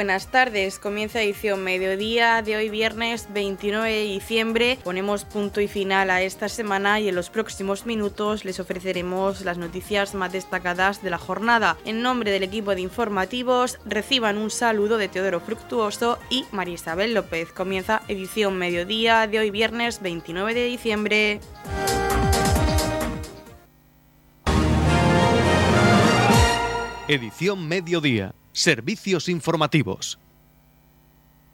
buenas tardes. Comienza edición mediodía de hoy viernes 29 de diciembre. Ponemos punto y final a esta semana y en los próximos minutos les ofreceremos las noticias más destacadas de la jornada. En nombre del equipo de informativos, reciban un saludo de Teodoro Fructuoso y María Isabel López. Comienza edición mediodía de hoy viernes 29 de diciembre. Edición mediodía Servicios informativos.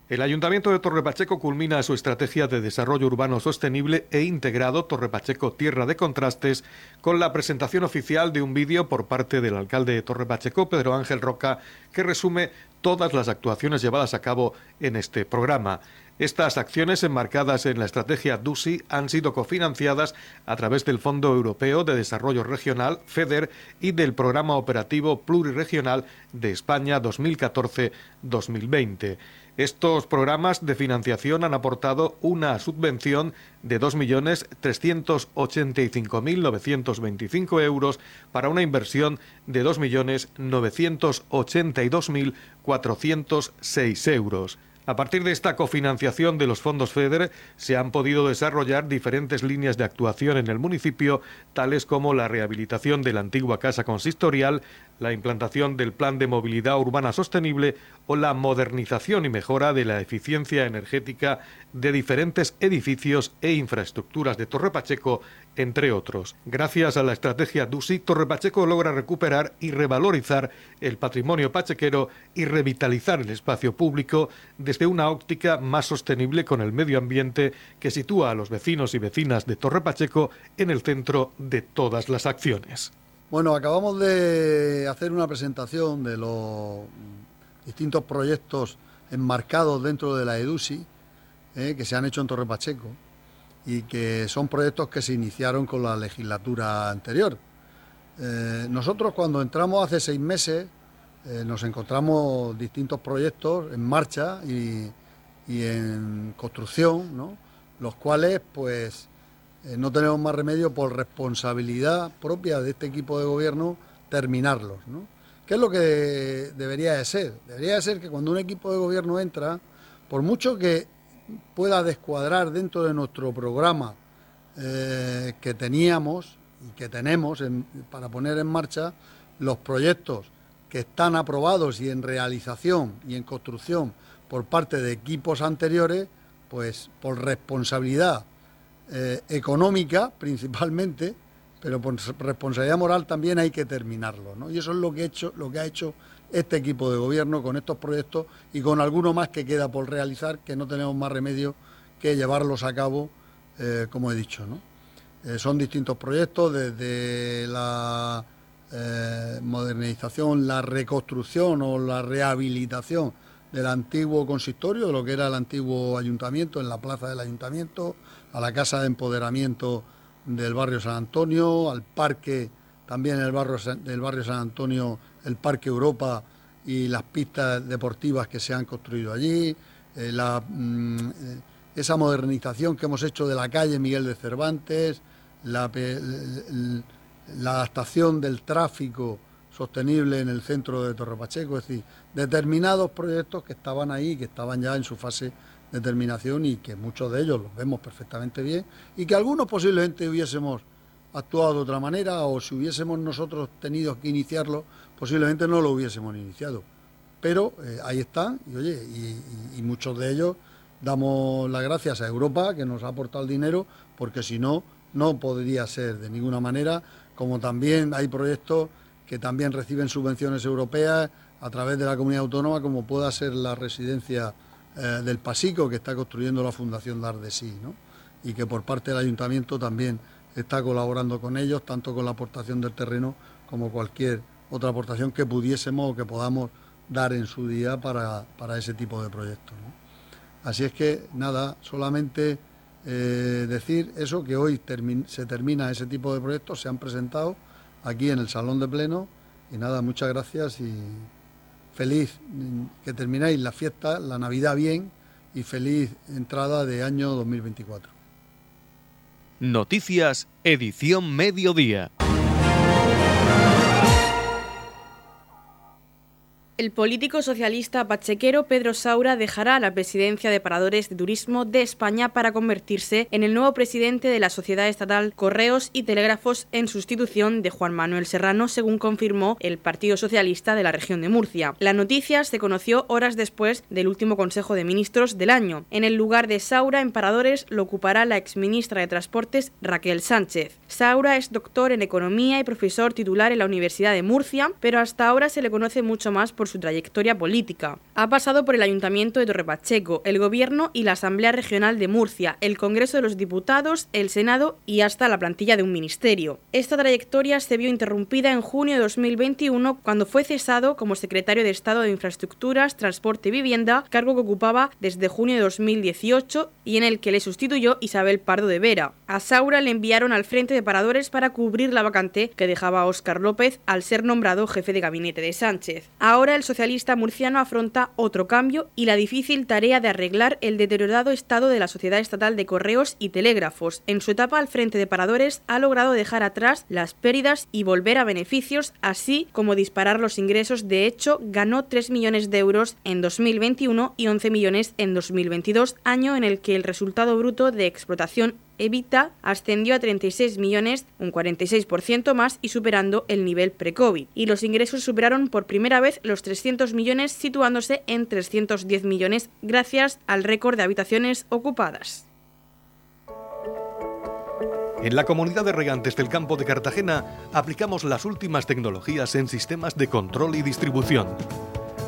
El Ayuntamiento de Torrepacheco culmina su estrategia de desarrollo urbano sostenible e integrado Torrepacheco Tierra de Contrastes con la presentación oficial de un vídeo por parte del alcalde de Torrepacheco, Pedro Ángel Roca, que resume todas las actuaciones llevadas a cabo en este programa. Estas acciones enmarcadas en la estrategia DUSI han sido cofinanciadas a través del Fondo Europeo de Desarrollo Regional, FEDER, y del Programa Operativo Pluriregional de España 2014-2020. Estos programas de financiación han aportado una subvención de 2.385.925 euros para una inversión de 2.982.406 euros. A partir de esta cofinanciación de los fondos FEDER se han podido desarrollar diferentes líneas de actuación en el municipio, tales como la rehabilitación de la antigua casa consistorial, la implantación del Plan de Movilidad Urbana Sostenible o la modernización y mejora de la eficiencia energética de diferentes edificios e infraestructuras de Torre Pacheco, entre otros. Gracias a la estrategia DUSI, Torre Pacheco logra recuperar y revalorizar el patrimonio pachequero y revitalizar el espacio público desde una óptica más sostenible con el medio ambiente que sitúa a los vecinos y vecinas de Torre Pacheco en el centro de todas las acciones. Bueno, acabamos de hacer una presentación de los distintos proyectos enmarcados dentro de la EDUSI eh, que se han hecho en Torre Pacheco y que son proyectos que se iniciaron con la legislatura anterior. Eh, nosotros cuando entramos hace seis meses eh, nos encontramos distintos proyectos en marcha y, y en construcción, ¿no? los cuales pues eh, no tenemos más remedio por responsabilidad propia de este equipo de gobierno terminarlos. ¿no? ¿Qué es lo que debería de ser? Debería de ser que cuando un equipo de gobierno entra, por mucho que pueda descuadrar dentro de nuestro programa eh, que teníamos y que tenemos para poner en marcha los proyectos que están aprobados y en realización y en construcción por parte de equipos anteriores, pues por responsabilidad eh, económica principalmente, pero por responsabilidad moral también hay que terminarlo. ¿no? Y eso es lo que, he hecho, lo que ha hecho este equipo de gobierno con estos proyectos y con alguno más que queda por realizar, que no tenemos más remedio que llevarlos a cabo, eh, como he dicho. ¿no? Eh, son distintos proyectos, desde la modernización, la reconstrucción o la rehabilitación del antiguo consistorio, de lo que era el antiguo ayuntamiento, en la plaza del ayuntamiento, a la Casa de Empoderamiento del barrio San Antonio, al parque, también el barrio, del barrio San Antonio, el Parque Europa y las pistas deportivas que se han construido allí, eh, mm, esa modernización que hemos hecho de la calle Miguel de Cervantes, la, la adaptación del tráfico sostenible en el centro de Torre Pacheco, es decir, determinados proyectos que estaban ahí, que estaban ya en su fase determinación y que muchos de ellos los vemos perfectamente bien y que algunos posiblemente hubiésemos actuado de otra manera o si hubiésemos nosotros tenido que iniciarlo, posiblemente no lo hubiésemos iniciado. Pero eh, ahí están y oye, y, muchos de ellos damos las gracias a Europa que nos ha aportado el dinero porque si no, no podría ser de ninguna manera, como también hay proyectos que también reciben subvenciones europeas a través de la comunidad autónoma, como pueda ser la residencia eh, del Pasico que está construyendo la Fundación Dar de Sí, ¿no? y que por parte del ayuntamiento también está colaborando con ellos, tanto con la aportación del terreno como cualquier otra aportación que pudiésemos o que podamos dar en su día para, ese tipo de proyectos. Así es que nada, solamente eh, decir eso, que hoy se termina ese tipo de proyectos, se han presentado aquí en el Salón de Pleno y nada, muchas gracias y feliz que termináis la fiesta, la Navidad bien y feliz entrada de año 2024. Noticias, edición mediodía. El político socialista pachequero Pedro Saura dejará la presidencia de Paradores de Turismo de España para convertirse en el nuevo presidente de la Sociedad Estatal Correos y Telégrafos en sustitución de Juan Manuel Serrano, según confirmó el Partido Socialista de la región de Murcia. La noticia se conoció horas después del último Consejo de Ministros del año. En el lugar de Saura en Paradores lo ocupará la exministra de Transportes Raquel Sánchez. Saura es doctor en Economía y profesor titular en la Universidad de Murcia, pero hasta ahora se le conoce mucho más por su trayectoria política. Ha pasado por el Ayuntamiento de Torrepacheco, el Gobierno y la Asamblea Regional de Murcia, el Congreso de los Diputados, el Senado y hasta la plantilla de un ministerio. Esta trayectoria se vio interrumpida en junio de 2021 cuando fue cesado como secretario de Estado de Infraestructuras, Transporte y Vivienda, cargo que ocupaba desde junio de 2018 y en el que le sustituyó Isabel Pardo de Vera. A Saura le enviaron al frente de paradores para cubrir la vacante que dejaba Óscar López al ser nombrado jefe de gabinete de Sánchez. Ahora el socialista murciano afronta otro cambio y la difícil tarea de arreglar el deteriorado estado de la Sociedad Estatal de Correos y Telégrafos. En su etapa al frente de paradores ha logrado dejar atrás las pérdidas y volver a beneficios, así como disparar los ingresos. De hecho, ganó 3 millones de euros en 2021 y 11 millones en 2022, año en el que el resultado bruto de explotación Evita ascendió a 36 millones, un 46% más y superando el nivel pre-COVID. Y los ingresos superaron por primera vez los 300 millones, situándose en 310 millones gracias al récord de habitaciones ocupadas. En la comunidad de regantes del campo de Cartagena aplicamos las últimas tecnologías en sistemas de control y distribución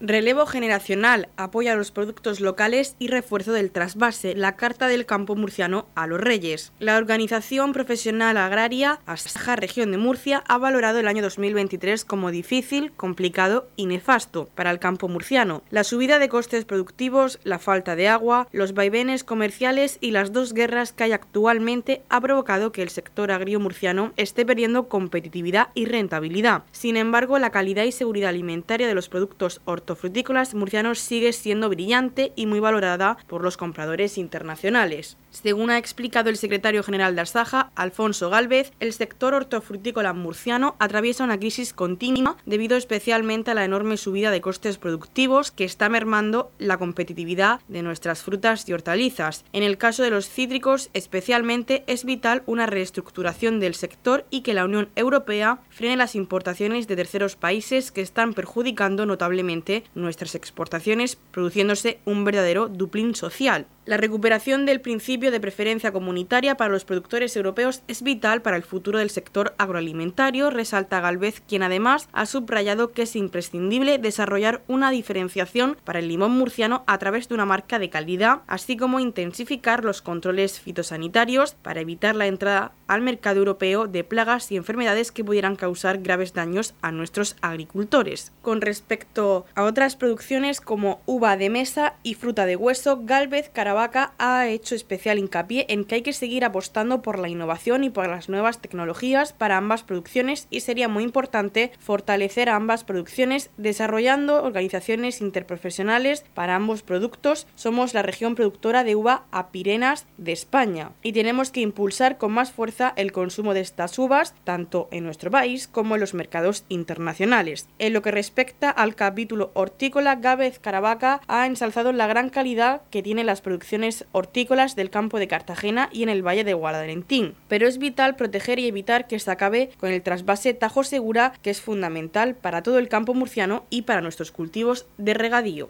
Relevo generacional, apoya a los productos locales y refuerzo del trasvase, la Carta del Campo Murciano a los Reyes. La Organización Profesional Agraria Asaja Región de Murcia ha valorado el año 2023 como difícil, complicado y nefasto para el campo murciano. La subida de costes productivos, la falta de agua, los vaivenes comerciales y las dos guerras que hay actualmente ha provocado que el sector agrio murciano esté perdiendo competitividad y rentabilidad. Sin embargo, la calidad y seguridad alimentaria de los productos hortofrutícolas frutícolas murcianos sigue siendo brillante y muy valorada por los compradores internacionales. Según ha explicado el secretario general de Asaja, Alfonso Galvez, el sector hortofrutícola murciano atraviesa una crisis continua debido especialmente a la enorme subida de costes productivos que está mermando la competitividad de nuestras frutas y hortalizas. En el caso de los cítricos, especialmente, es vital una reestructuración del sector y que la Unión Europea frene las importaciones de terceros países que están perjudicando notablemente nuestras exportaciones, produciéndose un verdadero duplín social. La recuperación del principio de preferencia comunitaria para los productores europeos es vital para el futuro del sector agroalimentario, resalta Galvez, quien además ha subrayado que es imprescindible desarrollar una diferenciación para el limón murciano a través de una marca de calidad, así como intensificar los controles fitosanitarios para evitar la entrada al mercado europeo de plagas y enfermedades que pudieran causar graves daños a nuestros agricultores. Con respecto a otras producciones como uva de mesa y fruta de hueso, Galvez, Vaca ha hecho especial hincapié en que hay que seguir apostando por la innovación y por las nuevas tecnologías para ambas producciones y sería muy importante fortalecer ambas producciones desarrollando organizaciones interprofesionales para ambos productos. Somos la región productora de uva a Pirenas de España y tenemos que impulsar con más fuerza el consumo de estas uvas tanto en nuestro país como en los mercados internacionales. En lo que respecta al capítulo hortícola, Gávez Caravaca ha ensalzado la gran calidad que tienen las producciones hortícolas del campo de Cartagena y en el valle de Guadalentín. Pero es vital proteger y evitar que se acabe con el trasvase Tajo Segura, que es fundamental para todo el campo murciano y para nuestros cultivos de regadío.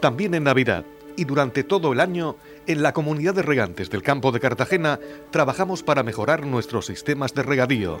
También en Navidad y durante todo el año, en la comunidad de regantes del campo de Cartagena trabajamos para mejorar nuestros sistemas de regadío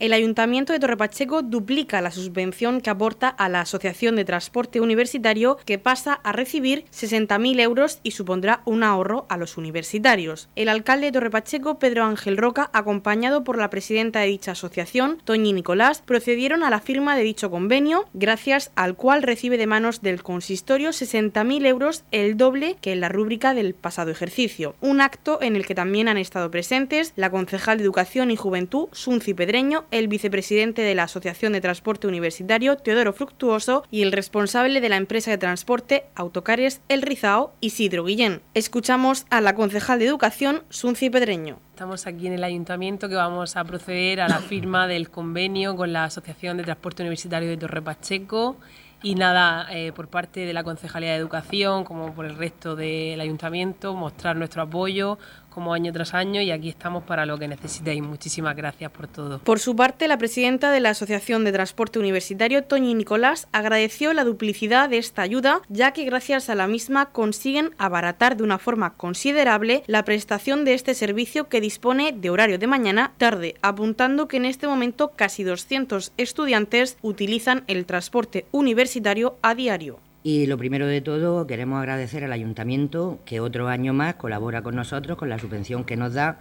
El Ayuntamiento de Torrepacheco duplica la subvención que aporta a la Asociación de Transporte Universitario, que pasa a recibir 60.000 euros y supondrá un ahorro a los universitarios. El alcalde de Torrepacheco, Pedro Ángel Roca, acompañado por la presidenta de dicha asociación, Toñi Nicolás, procedieron a la firma de dicho convenio, gracias al cual recibe de manos del consistorio 60.000 euros, el doble que en la rúbrica del pasado ejercicio. Un acto en el que también han estado presentes la concejal de Educación y Juventud, Sunci Pedreño, el vicepresidente de la Asociación de Transporte Universitario, Teodoro Fructuoso, y el responsable de la empresa de transporte Autocares El Rizao, Isidro Guillén. Escuchamos a la concejal de Educación, Sunci Pedreño. Estamos aquí en el ayuntamiento que vamos a proceder a la firma del convenio con la Asociación de Transporte Universitario de Torre Pacheco y nada, eh, por parte de la Concejalía de Educación, como por el resto del ayuntamiento, mostrar nuestro apoyo como año tras año y aquí estamos para lo que necesitéis. Muchísimas gracias por todo. Por su parte, la presidenta de la Asociación de Transporte Universitario, Toñi Nicolás, agradeció la duplicidad de esta ayuda, ya que gracias a la misma consiguen abaratar de una forma considerable la prestación de este servicio que dispone de horario de mañana tarde, apuntando que en este momento casi 200 estudiantes utilizan el transporte universitario a diario. Y lo primero de todo, queremos agradecer al ayuntamiento que otro año más colabora con nosotros con la subvención que nos da,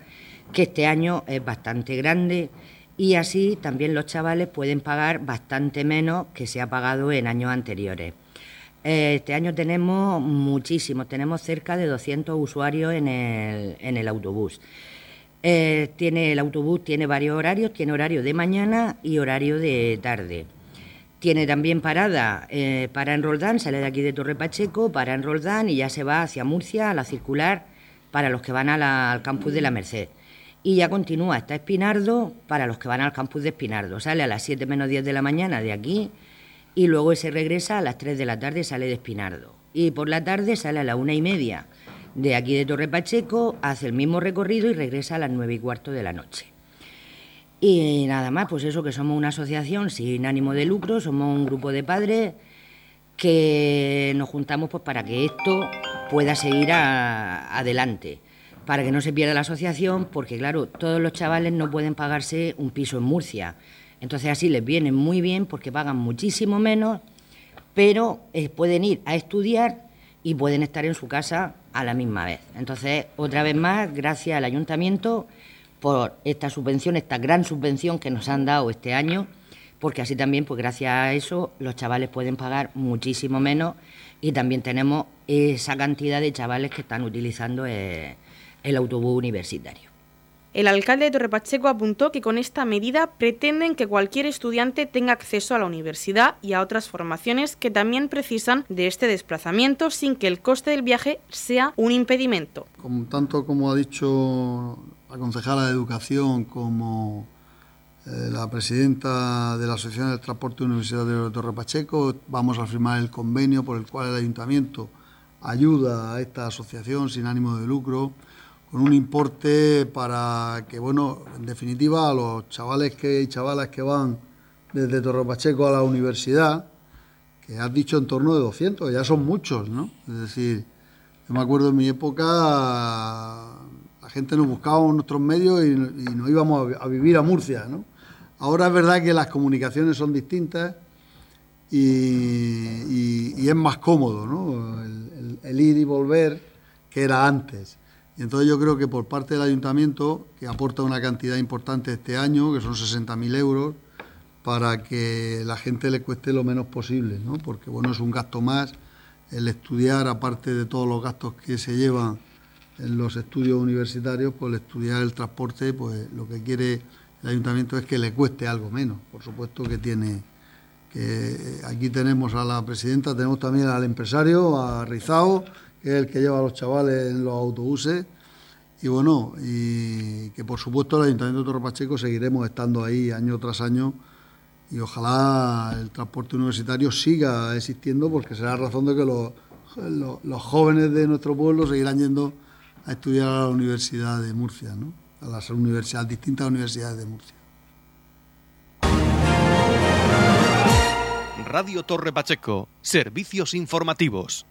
que este año es bastante grande y así también los chavales pueden pagar bastante menos que se ha pagado en años anteriores. Eh, este año tenemos muchísimos, tenemos cerca de 200 usuarios en el, en el autobús. Eh, tiene, el autobús tiene varios horarios, tiene horario de mañana y horario de tarde. Tiene también parada eh, para en Roldán, sale de aquí de Torre Pacheco, para en Roldán y ya se va hacia Murcia, a la circular, para los que van al campus de la Merced. Y ya continúa hasta Espinardo para los que van al campus de Espinardo. Sale a las 7 menos 10 de la mañana de aquí y luego se regresa a las 3 de la tarde, sale de Espinardo. Y por la tarde sale a la una y media de aquí de Torre Pacheco, hace el mismo recorrido y regresa a las 9 y cuarto de la noche. Y nada más, pues eso que somos una asociación sin ánimo de lucro, somos un grupo de padres que nos juntamos pues para que esto pueda seguir adelante, para que no se pierda la asociación, porque claro, todos los chavales no pueden pagarse un piso en Murcia. Entonces así les viene muy bien porque pagan muchísimo menos, pero eh, pueden ir a estudiar y pueden estar en su casa a la misma vez. Entonces, otra vez más, gracias al ayuntamiento por esta subvención, esta gran subvención que nos han dado este año, porque así también, pues gracias a eso, los chavales pueden pagar muchísimo menos y también tenemos esa cantidad de chavales que están utilizando eh, el autobús universitario. El alcalde de Torrepacheco apuntó que con esta medida pretenden que cualquier estudiante tenga acceso a la universidad y a otras formaciones que también precisan de este desplazamiento sin que el coste del viaje sea un impedimento. Como, tanto como ha dicho la concejala de Educación como eh, la presidenta de la Asociación del Transporte Universitario de Torre Pacheco, vamos a firmar el convenio por el cual el ayuntamiento ayuda a esta asociación sin ánimo de lucro con un importe para que, bueno, en definitiva, a los chavales que, y chavalas que van desde Torre Pacheco a la universidad, que has dicho en torno de 200, ya son muchos, ¿no? Es decir, yo me acuerdo en mi época gente nos buscaba en nuestros medios y, nos íbamos a, vivir a Murcia, ¿no? Ahora es verdad que las comunicaciones son distintas y, es más cómodo, ¿no? El, ir y volver que era antes. Y entonces yo creo que por parte del ayuntamiento, que aporta una cantidad importante este año, que son 60.000 euros, para que la gente le cueste lo menos posible, ¿no? Porque bueno, es un gasto más el estudiar, aparte de todos los gastos que se llevan en los estudios universitarios, pues estudiar el transporte, pues lo que quiere el ayuntamiento es que le cueste algo menos. Por supuesto que tiene, aquí tenemos a la presidenta, tenemos también al empresario, a Rizao, que es el que lleva a los chavales en los autobuses. Y bueno, y que por supuesto el Ayuntamiento de Torre Pacheco seguiremos estando ahí año tras año y ojalá el transporte universitario siga existiendo porque será razón de que los, los jóvenes de nuestro pueblo seguirán yendo a estudiar a la Universidad de Murcia, ¿no? a las universidades, distintas universidades de Murcia. Radio Torre Pacheco, servicios informativos.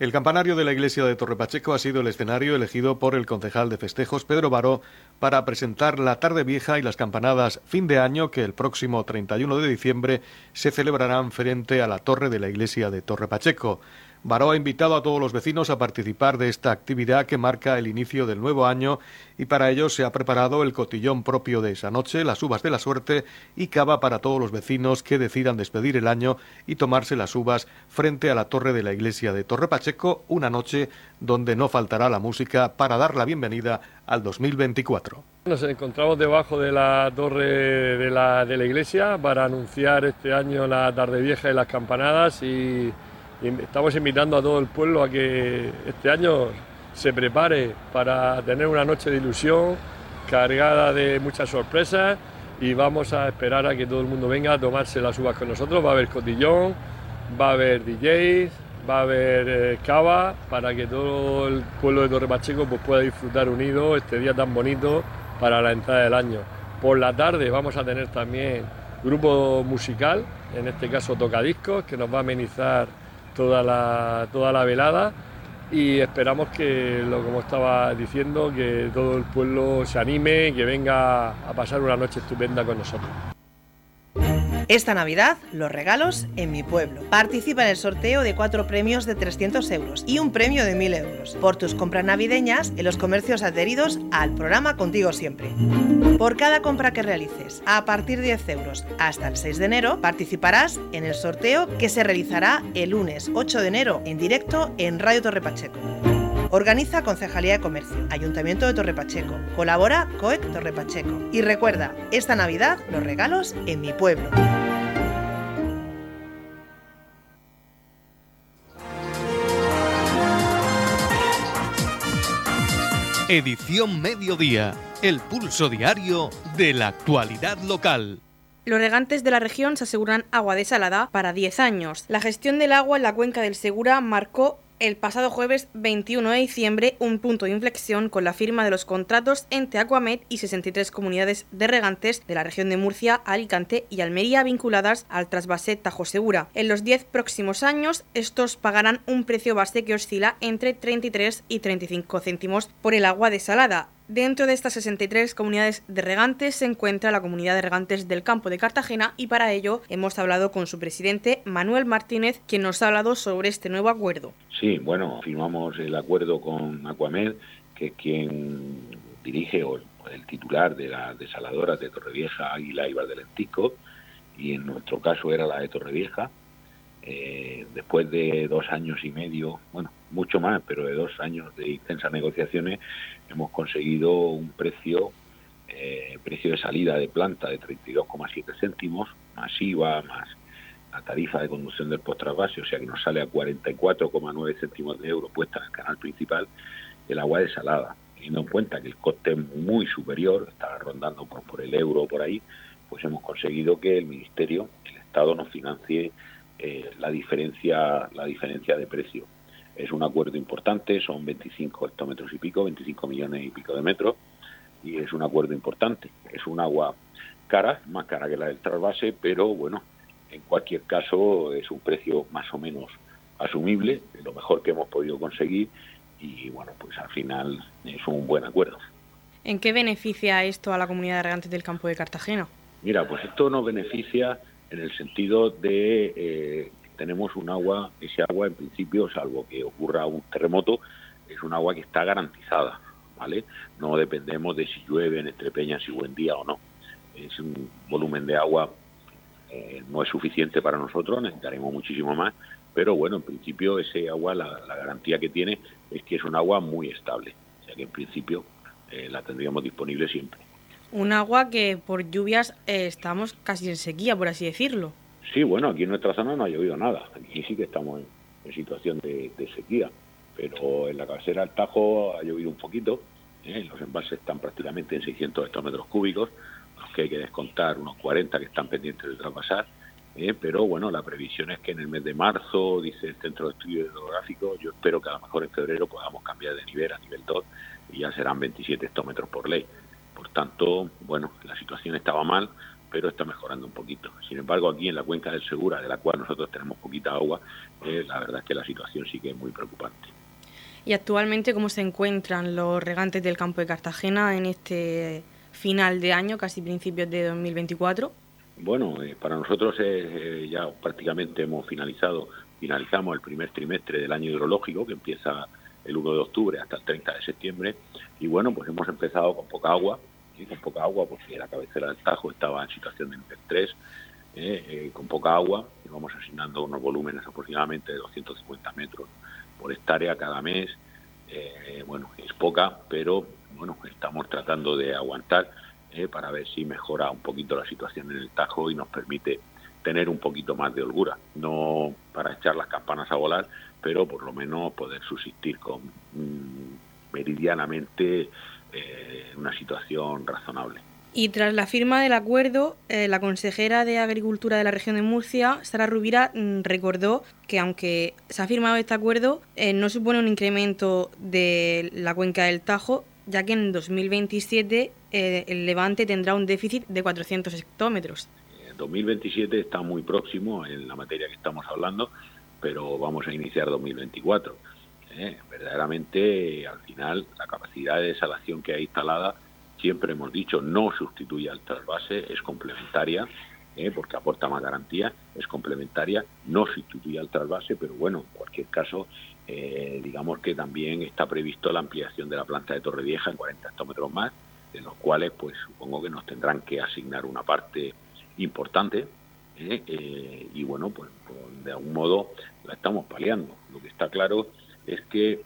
El campanario de la iglesia de Torre Pacheco ha sido el escenario elegido por el concejal de festejos Pedro Baró para presentar la tarde vieja y las campanadas fin de año que el próximo 31 de diciembre se celebrarán frente a la torre de la iglesia de Torre Pacheco. Baró ha invitado a todos los vecinos a participar de esta actividad que marca el inicio del nuevo año y para ello se ha preparado el cotillón propio de esa noche, las uvas de la suerte y cava para todos los vecinos que decidan despedir el año y tomarse las uvas frente a la torre de la iglesia de Torre Pacheco, una noche donde no faltará la música para dar la bienvenida al 2024. Nos encontramos debajo de la torre de la, de la iglesia para anunciar este año la tarde vieja y las campanadas y estamos invitando a todo el pueblo a que este año se prepare para tener una noche de ilusión cargada de muchas sorpresas y vamos a esperar a que todo el mundo venga a tomarse las uvas con nosotros. Va a haber cotillón, va a haber DJs, va a haber eh, cava para que todo el pueblo de Torre Pacheco pues, pueda disfrutar unido este día tan bonito para la entrada del año. Por la tarde vamos a tener también grupo musical, en este caso Tocadiscos, que nos va a amenizar toda la, toda la velada y esperamos que, lo como estaba diciendo, que todo el pueblo se anime y que venga a pasar una noche estupenda con nosotros. Esta Navidad, los regalos en mi pueblo. Participa en el sorteo de cuatro premios de 300 euros y un premio de 1000 euros por tus compras navideñas en los comercios adheridos al programa Contigo Siempre. Por cada compra que realices a partir de 10 euros hasta el 6 de enero, participarás en el sorteo que se realizará el lunes 8 de enero en directo en Radio Torre Pacheco. Organiza Concejalía de Comercio, Ayuntamiento de Torre Pacheco. Colabora COEC Torre Pacheco. Y recuerda, esta Navidad los regalos en mi pueblo. Edición Mediodía, el pulso diario de la actualidad local. Los regantes de la región se aseguran agua desalada para 10 años. La gestión del agua en la cuenca del Segura marcó el pasado jueves 21 de diciembre un punto de inflexión con la firma de los contratos entre Aquamed y 63 comunidades de regantes de la región de Murcia, Alicante y Almería vinculadas al trasvase Tajo Segura. En los 10 próximos años, estos pagarán un precio base que oscila entre 33 y 35 céntimos por el agua desalada, Dentro de estas 63 comunidades de regantes se encuentra la comunidad de regantes del campo de Cartagena y para ello hemos hablado con su presidente Manuel Martínez, quien nos ha hablado sobre este nuevo acuerdo. Sí, bueno, firmamos el acuerdo con Aquamed, que es quien dirige o el titular de la desaladora de Torrevieja, Águila y Valdelentico, y en nuestro caso era la de Torrevieja. Eh, después de dos años y medio, bueno, mucho más, pero de dos años de intensas negociaciones, hemos conseguido un precio, eh, precio de salida de planta de 32,7 céntimos, más IVA, más la tarifa de conducción del post-trasvase, o sea que nos sale a 44,9 céntimos de euro puesta en el canal principal el agua desalada. Teniendo en cuenta que el coste es muy superior, está rondando por, el euro o por ahí, pues hemos conseguido que el Ministerio, el Estado, nos financie eh, la diferencia la diferencia de precio. Es un acuerdo importante, son 25 hectómetros y pico, 25 millones y pico de metros, y es un acuerdo importante. Es un agua cara, más cara que la del trasvase, pero bueno, en cualquier caso es un precio más o menos asumible, lo mejor que hemos podido conseguir, y bueno, pues al final es un buen acuerdo. ¿En qué beneficia esto a la comunidad de regantes del campo de Cartagena? Mira, pues esto nos beneficia en el sentido de eh, tenemos un agua, ese agua en principio, salvo que ocurra un terremoto, es un agua que está garantizada, ¿vale? No dependemos de si llueve en Estrepeña, si buen día o no. Es un volumen de agua, eh, no es suficiente para nosotros, necesitaremos muchísimo más, pero bueno, en principio ese agua, la, garantía que tiene es que es un agua muy estable, o sea que en principio eh, la tendríamos disponible siempre. Un agua que por lluvias eh, estamos casi en sequía, por así decirlo. Sí, bueno, aquí en nuestra zona no ha llovido nada. Aquí sí que estamos en, situación de, sequía. Pero en la cabecera del Tajo ha llovido un poquito. ¿eh? Los embalses están prácticamente en 600 hectómetros cúbicos, los que hay que descontar unos 40 que están pendientes de traspasar. ¿eh? Pero bueno, la previsión es que en el mes de marzo, dice el Centro de Estudios Hidrográficos, yo espero que a lo mejor en febrero podamos cambiar de nivel a nivel 2 y ya serán 27 hectómetros por ley. Por tanto, bueno, la situación estaba mal, pero está mejorando un poquito. Sin embargo, aquí en la cuenca del Segura, de la cual nosotros tenemos poquita agua, eh, la verdad es que la situación sí que es muy preocupante. ¿Y actualmente cómo se encuentran los regantes del campo de Cartagena en este final de año, casi principios de 2024? Bueno, eh, para nosotros eh, ya prácticamente hemos finalizado, finalizamos el primer trimestre del año hidrológico que empieza el 1 de octubre hasta el 30 de septiembre y bueno, pues hemos empezado con poca agua, con poca agua porque la cabecera del Tajo estaba en situación de nivel 3, eh, con poca agua y vamos asignando unos volúmenes aproximadamente de 250 metros por hectárea cada mes. bueno, es poca, pero bueno, estamos tratando de aguantar eh, para ver si mejora un poquito la situación en el Tajo y nos permite tener un poquito más de holgura, no para echar las campanas a volar, pero por lo menos poder subsistir con mm, meridianamente eh, una situación razonable. Y tras la firma del acuerdo, eh, la consejera de Agricultura de la región de Murcia, Sara Rubira, mm, recordó que aunque se ha firmado este acuerdo, no supone un incremento de la cuenca del Tajo, ya que en 2027 eh, el Levante tendrá un déficit de 400 hectómetros. 2027 está muy próximo en la materia que estamos hablando, pero vamos a iniciar 2024. Eh, verdaderamente, al final, la capacidad de desalación que hay instalada, siempre hemos dicho, no sustituye al trasvase, es complementaria, eh, porque aporta más garantía, es complementaria, no sustituye al trasvase, pero bueno, en cualquier caso, eh, digamos que también está previsto la ampliación de la planta de Torrevieja en 40 hectómetros más, de los cuales pues supongo que nos tendrán que asignar una parte importante y bueno, pues, pues, de algún modo la estamos paliando. Lo que está claro es que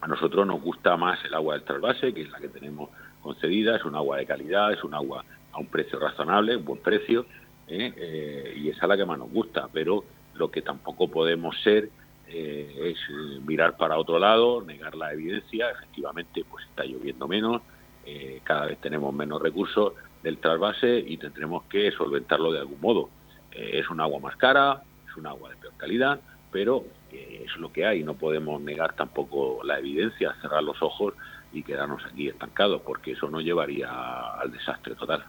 a nosotros nos gusta más el agua del trasvase, que es la que tenemos concedida, es un agua de calidad, es un agua a un precio razonable, un buen precio, y esa es la que más nos gusta, pero lo que tampoco podemos ser eh, es eh, mirar para otro lado, negar la evidencia, efectivamente pues está lloviendo menos, eh, cada vez tenemos menos recursos del trasvase y tendremos que solventarlo de algún modo. es un agua más cara, es un agua de peor calidad, pero es lo que hay, no podemos negar tampoco la evidencia, cerrar los ojos y quedarnos aquí estancados, porque eso no llevaría al desastre total.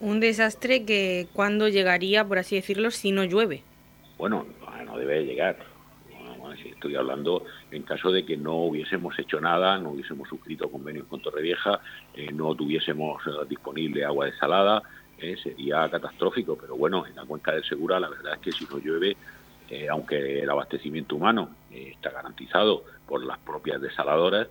Un desastre que cuando llegaría, por así decirlo, si no llueve. Bueno, no debe llegar Estoy hablando en caso de que no hubiésemos hecho nada, no hubiésemos suscrito convenios con Torrevieja, eh, no tuviésemos eh, disponible agua desalada, eh, sería catastrófico. Pero bueno, en la cuenca del Segura la verdad es que si no llueve, aunque el abastecimiento humano está garantizado por las propias desaladoras,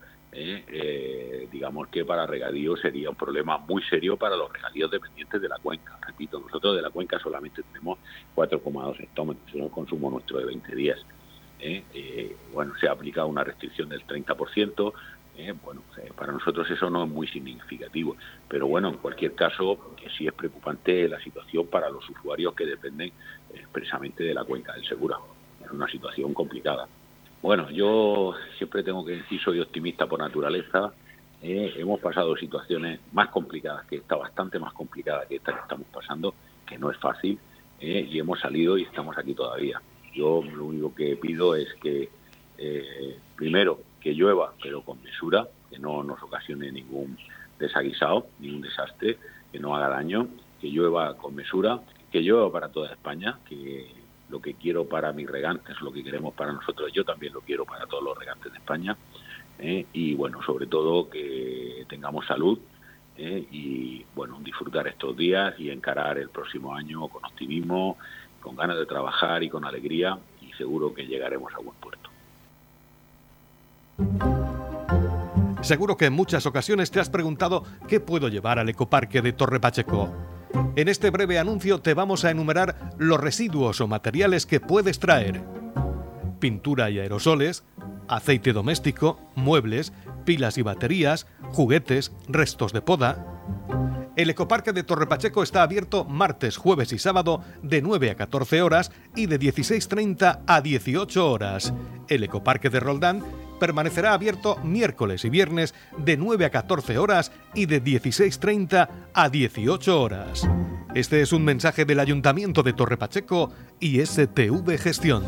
digamos que para regadío sería un problema muy serio para los regadíos dependientes de la cuenca. Repito, nosotros de la cuenca solamente tenemos 4,2 hectómetros, es un consumo nuestro de 20 días. ¿eh? Eh, bueno, se ha aplicado una restricción del 30%, ¿eh? bueno, para nosotros eso no es muy significativo, pero bueno, en cualquier caso, sí es preocupante la situación para los usuarios que dependen expresamente de la cuenca del Segura. Es una situación complicada. Bueno, yo siempre tengo que decir, soy optimista por naturaleza. hemos pasado situaciones más complicadas que esta, bastante más complicada que esta que estamos pasando, que no es fácil, y hemos salido y estamos aquí todavía. Yo lo único que pido es que, eh, primero, que llueva, pero con mesura, que no nos ocasione ningún desaguisado, ningún desastre, que no haga daño, que llueva con mesura, que llueva para toda España, que lo que quiero para mis regantes, lo que queremos para nosotros, yo también lo quiero para todos los regantes de España. ¿eh? y bueno, sobre todo que tengamos salud ¿eh? y bueno, disfrutar estos días y encarar el próximo año con optimismo con ganas de trabajar y con alegría y seguro que llegaremos a buen puerto. Seguro que en muchas ocasiones te has preguntado qué puedo llevar al ecoparque de Torre Pacheco. En este breve anuncio te vamos a enumerar los residuos o materiales que puedes traer. Pintura y aerosoles, aceite doméstico, muebles, pilas y baterías, juguetes, restos de poda. El ecoparque de Torre Pacheco está abierto martes, jueves y sábado de 9 a 14 horas y de 16.30 a 18 horas. El ecoparque de Roldán permanecerá abierto miércoles y viernes de 9 a 14 horas y de 16.30 a 18 horas. Este es un mensaje del Ayuntamiento de Torre Pacheco y STV Gestión.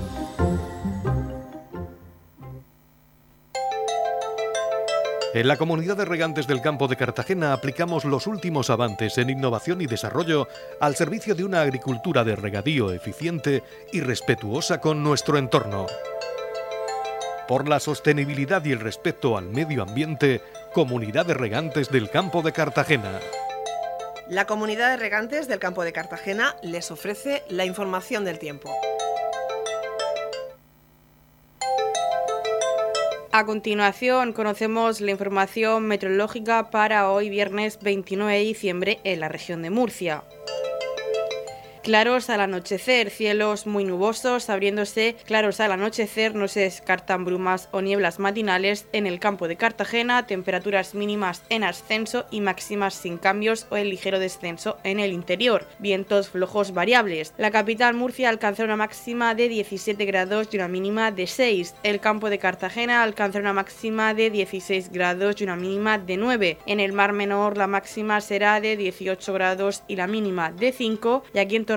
En la comunidad de regantes del campo de Cartagena aplicamos los últimos avances en innovación y desarrollo al servicio de una agricultura de regadío eficiente y respetuosa con nuestro entorno. Por la sostenibilidad y el respeto al medio ambiente, Comunidad de Regantes del Campo de Cartagena. La Comunidad de Regantes del Campo de Cartagena les ofrece la información del tiempo. A continuación conocemos la información meteorológica para hoy viernes 29 de diciembre en la región de Murcia. Claros al anochecer, cielos muy nubosos, abriéndose claros al anochecer, no se descartan brumas o nieblas matinales en el campo de Cartagena, temperaturas mínimas en ascenso y máximas sin cambios o en ligero descenso en el interior, vientos flojos variables. La capital Murcia alcanza una máxima de 17 grados y una mínima de 6. El campo de Cartagena alcanza una máxima de 16 grados y una mínima de 9. En el Mar Menor la máxima será de 18 grados y la mínima de 5 y aquí en